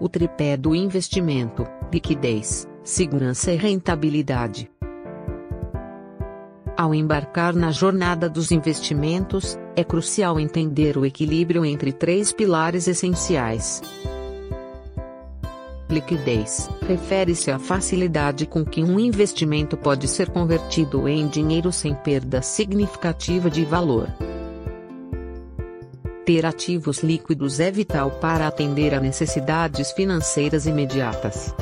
o tripé do investimento, liquidez, segurança e rentabilidade. Ao embarcar na jornada dos investimentos, é crucial entender o equilíbrio entre três pilares essenciais. Liquidez refere-se à facilidade com que um investimento pode ser convertido em dinheiro sem perda significativa de valor. Ter ativos líquidos é vital para atender a necessidades financeiras imediatas.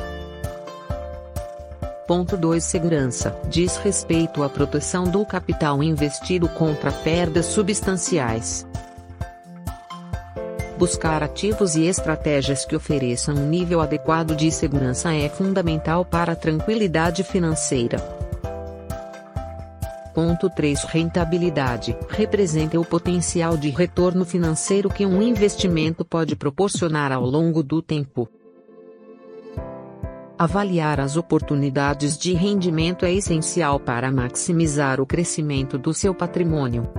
Ponto 2 Segurança diz respeito à proteção do capital investido contra perdas substanciais. Buscar ativos e estratégias que ofereçam um nível adequado de segurança é fundamental para a tranquilidade financeira. Ponto 3 Rentabilidade representa o potencial de retorno financeiro que um investimento pode proporcionar ao longo do tempo. Avaliar as oportunidades de rendimento é essencial para maximizar o crescimento do seu patrimônio.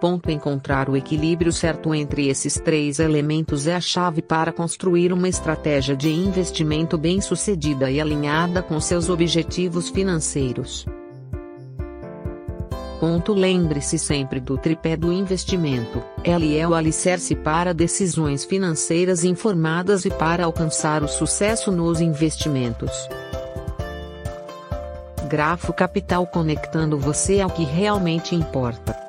Ponto encontrar o equilíbrio certo entre esses três elementos é a chave para construir uma estratégia de investimento bem-sucedida e alinhada com seus objetivos financeiros. Lembre-se sempre do tripé do investimento. Ele é o alicerce para decisões financeiras informadas e para alcançar o sucesso nos investimentos. Grafo Capital conectando você ao que realmente importa.